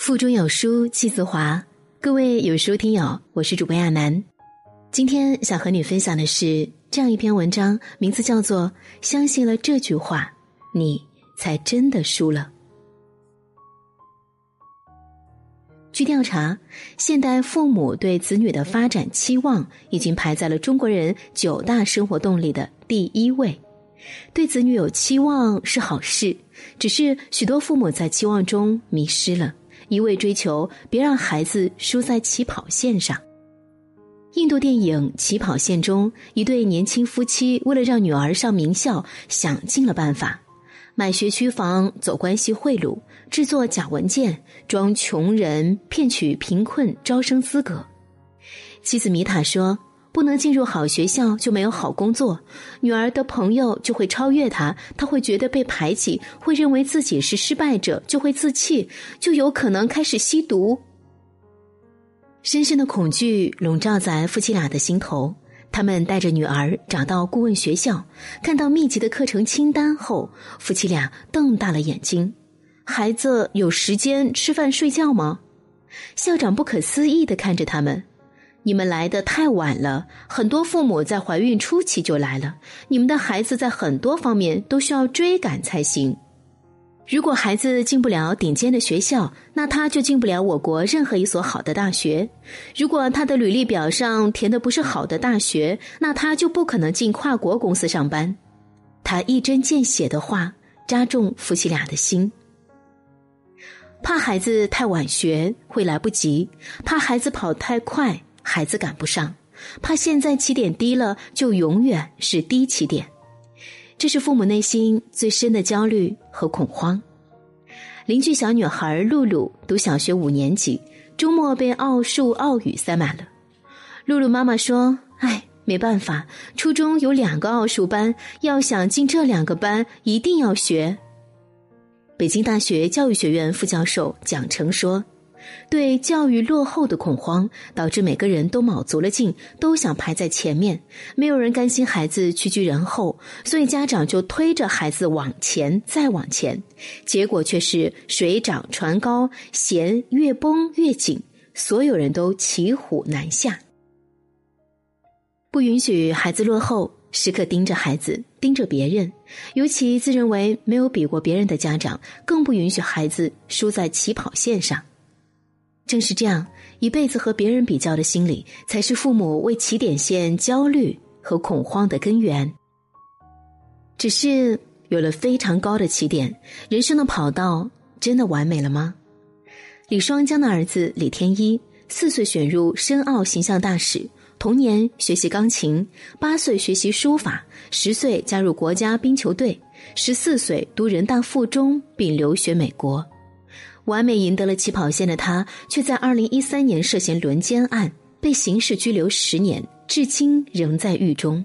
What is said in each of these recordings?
腹中有书气自华，各位有书听友，我是主播亚楠。今天想和你分享的是这样一篇文章，名字叫做《相信了这句话，你才真的输了》。据调查，现代父母对子女的发展期望已经排在了中国人九大生活动力的第一位。对子女有期望是好事，只是许多父母在期望中迷失了。一味追求，别让孩子输在起跑线上。印度电影《起跑线》中，一对年轻夫妻为了让女儿上名校，想尽了办法：买学区房、走关系贿赂、制作假文件、装穷人、骗取贫困招生资格。妻子米塔说。不能进入好学校就没有好工作，女儿的朋友就会超越她，她会觉得被排挤，会认为自己是失败者，就会自弃，就有可能开始吸毒。深深的恐惧笼罩在夫妻俩的心头。他们带着女儿找到顾问学校，看到密集的课程清单后，夫妻俩瞪大了眼睛：“孩子有时间吃饭睡觉吗？”校长不可思议的看着他们。你们来的太晚了，很多父母在怀孕初期就来了。你们的孩子在很多方面都需要追赶才行。如果孩子进不了顶尖的学校，那他就进不了我国任何一所好的大学。如果他的履历表上填的不是好的大学，那他就不可能进跨国公司上班。他一针见血的话扎中夫妻俩的心。怕孩子太晚学会来不及，怕孩子跑太快。孩子赶不上，怕现在起点低了，就永远是低起点。这是父母内心最深的焦虑和恐慌。邻居小女孩露露读小学五年级，周末被奥数、奥语塞满了。露露妈妈说：“哎，没办法，初中有两个奥数班，要想进这两个班，一定要学。”北京大学教育学院副教授蒋成说。对教育落后的恐慌，导致每个人都卯足了劲，都想排在前面。没有人甘心孩子屈居人后，所以家长就推着孩子往前，再往前。结果却是水涨船高，弦越绷越紧，所有人都骑虎难下。不允许孩子落后，时刻盯着孩子，盯着别人，尤其自认为没有比过别人的家长，更不允许孩子输在起跑线上。正是这样，一辈子和别人比较的心理，才是父母为起点线焦虑和恐慌的根源。只是有了非常高的起点，人生的跑道真的完美了吗？李双江的儿子李天一，四岁选入申奥形象大使，童年学习钢琴，八岁学习书法，十岁加入国家冰球队，十四岁读人大附中并留学美国。完美赢得了起跑线的他，却在二零一三年涉嫌轮奸案被刑事拘留十年，至今仍在狱中。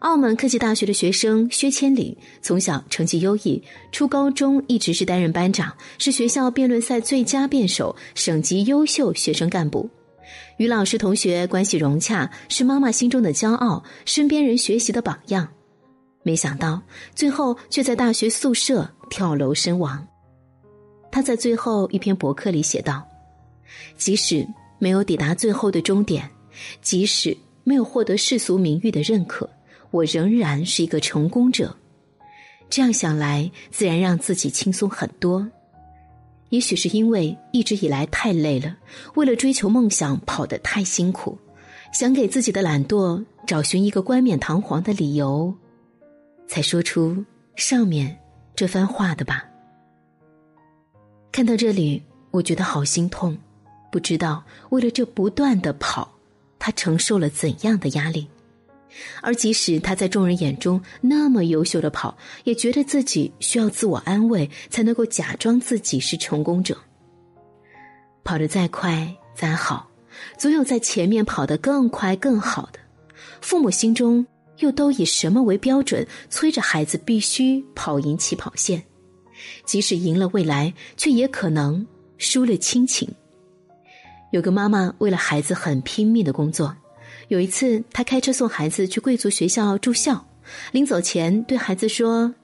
澳门科技大学的学生薛千里从小成绩优异，初高中一直是担任班长，是学校辩论赛最佳辩手，省级优秀学生干部，与老师同学关系融洽，是妈妈心中的骄傲，身边人学习的榜样。没想到最后却在大学宿舍跳楼身亡。他在最后一篇博客里写道：“即使没有抵达最后的终点，即使没有获得世俗名誉的认可，我仍然是一个成功者。这样想来，自然让自己轻松很多。也许是因为一直以来太累了，为了追求梦想跑得太辛苦，想给自己的懒惰找寻一个冠冕堂皇的理由，才说出上面这番话的吧。”看到这里，我觉得好心痛，不知道为了这不断的跑，他承受了怎样的压力。而即使他在众人眼中那么优秀的跑，也觉得自己需要自我安慰，才能够假装自己是成功者。跑得再快再好，总有在前面跑得更快更好的。父母心中又都以什么为标准，催着孩子必须跑赢起跑线？即使赢了未来，却也可能输了亲情。有个妈妈为了孩子很拼命的工作，有一次她开车送孩子去贵族学校住校，临走前对孩子说：“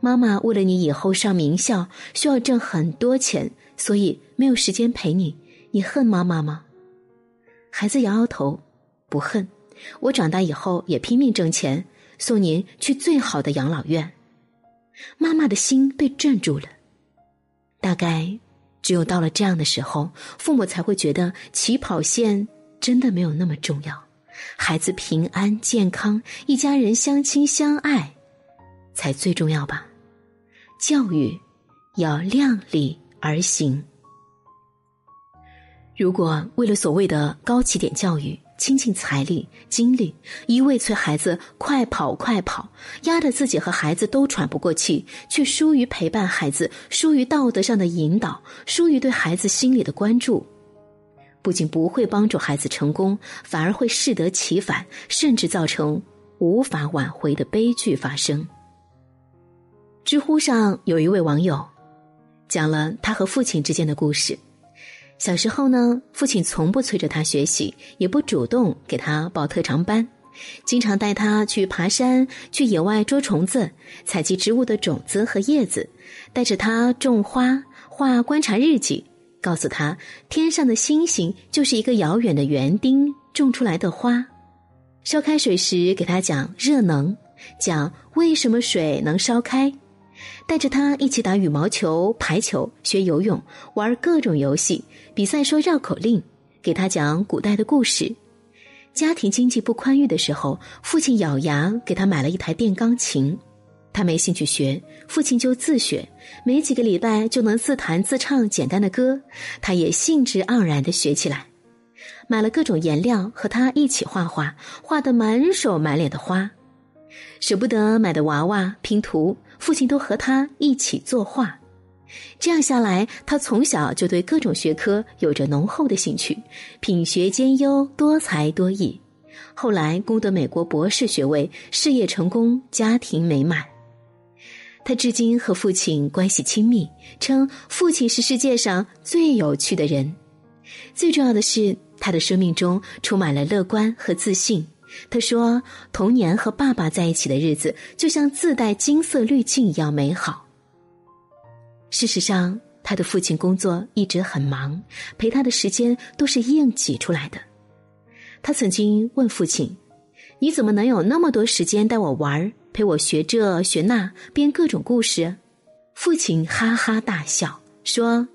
妈妈为了你以后上名校，需要挣很多钱，所以没有时间陪你。你恨妈妈吗？孩子摇摇头，不恨。我长大以后也拼命挣钱，送您去最好的养老院。妈妈的心被镇住了。大概只有到了这样的时候，父母才会觉得起跑线真的没有那么重要，孩子平安健康，一家人相亲相爱，才最重要吧。教育要量力而行。如果为了所谓的高起点教育，倾尽财力精力，一味催孩子快跑快跑，压得自己和孩子都喘不过气，却疏于陪伴孩子，疏于道德上的引导，疏于对孩子心理的关注，不仅不会帮助孩子成功，反而会适得其反，甚至造成无法挽回的悲剧发生。知乎上有一位网友，讲了他和父亲之间的故事。小时候呢，父亲从不催着他学习，也不主动给他报特长班，经常带他去爬山、去野外捉虫子、采集植物的种子和叶子，带着他种花、画观察日记，告诉他天上的星星就是一个遥远的园丁种出来的花。烧开水时，给他讲热能，讲为什么水能烧开。带着他一起打羽毛球、排球，学游泳，玩各种游戏，比赛说绕口令，给他讲古代的故事。家庭经济不宽裕的时候，父亲咬牙给他买了一台电钢琴，他没兴趣学，父亲就自学，没几个礼拜就能自弹自唱简单的歌，他也兴致盎然地学起来。买了各种颜料，和他一起画画，画得满手满脸的花。舍不得买的娃娃拼图，父亲都和他一起作画。这样下来，他从小就对各种学科有着浓厚的兴趣，品学兼优，多才多艺。后来攻得美国博士学位，事业成功，家庭美满。他至今和父亲关系亲密，称父亲是世界上最有趣的人。最重要的是，他的生命中充满了乐观和自信。他说：“童年和爸爸在一起的日子，就像自带金色滤镜一样美好。”事实上，他的父亲工作一直很忙，陪他的时间都是硬挤出来的。他曾经问父亲：“你怎么能有那么多时间带我玩，陪我学这学那，编各种故事？”父亲哈哈大笑说：“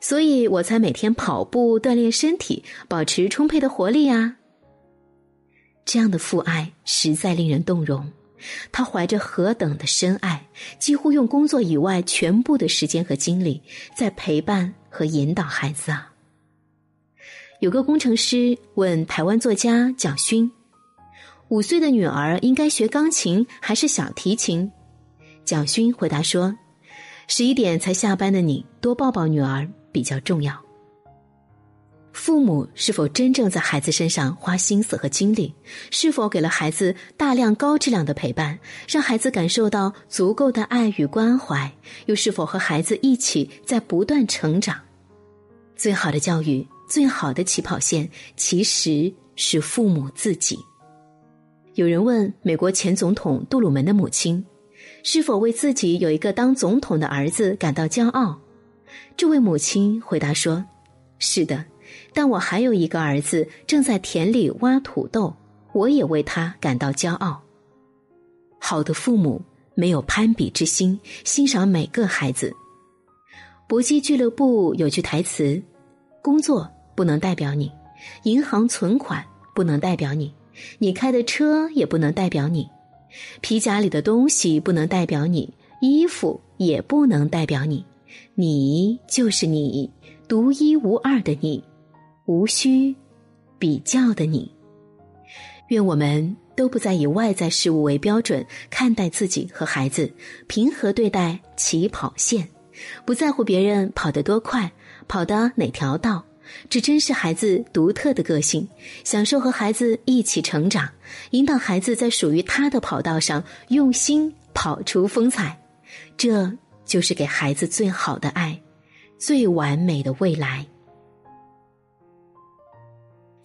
所以我才每天跑步锻炼身体，保持充沛的活力啊。”这样的父爱实在令人动容，他怀着何等的深爱，几乎用工作以外全部的时间和精力在陪伴和引导孩子啊。有个工程师问台湾作家蒋勋：“五岁的女儿应该学钢琴还是小提琴？”蒋勋回答说：“十一点才下班的你，多抱抱女儿比较重要。”父母是否真正在孩子身上花心思和精力？是否给了孩子大量高质量的陪伴，让孩子感受到足够的爱与关怀？又是否和孩子一起在不断成长？最好的教育，最好的起跑线，其实是父母自己。有人问美国前总统杜鲁门的母亲，是否为自己有一个当总统的儿子感到骄傲？这位母亲回答说：“是的。”但我还有一个儿子正在田里挖土豆，我也为他感到骄傲。好的父母没有攀比之心，欣赏每个孩子。搏击俱乐部有句台词：“工作不能代表你，银行存款不能代表你，你开的车也不能代表你，皮夹里的东西不能代表你，衣服也不能代表你，你就是你，独一无二的你。”无需比较的你，愿我们都不再以外在事物为标准看待自己和孩子，平和对待起跑线，不在乎别人跑得多快，跑的哪条道，只珍视孩子独特的个性，享受和孩子一起成长，引导孩子在属于他的跑道上用心跑出风采，这就是给孩子最好的爱，最完美的未来。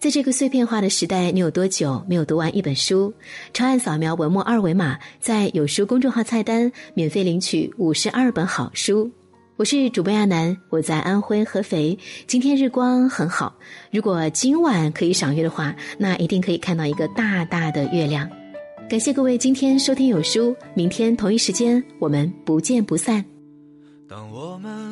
在这个碎片化的时代，你有多久没有读完一本书？长按扫描文末二维码，在有书公众号菜单免费领取五十二本好书。我是主播亚楠，我在安徽合肥。今天日光很好，如果今晚可以赏月的话，那一定可以看到一个大大的月亮。感谢各位今天收听有书，明天同一时间我们不见不散。当我们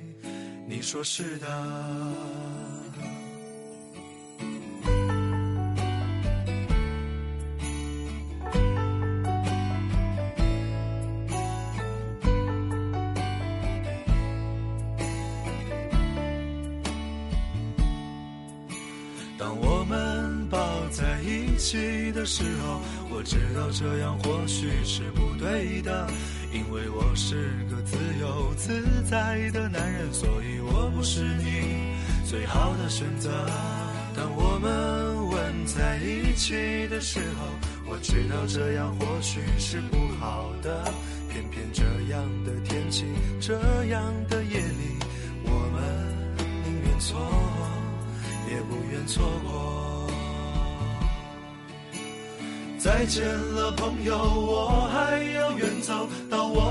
你说是的。当我们抱在一起的时候，我知道这样或许是不对的，因为我是个自由自在的男人，是你最好的选择。当我们吻在一起的时候，我知道这样或许是不好的，偏偏这样的天气，这样的夜里，我们宁愿错，也不愿错过。再见了，朋友，我还要远走到我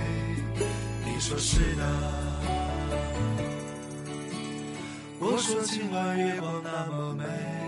说是的。我说今晚月光那么美。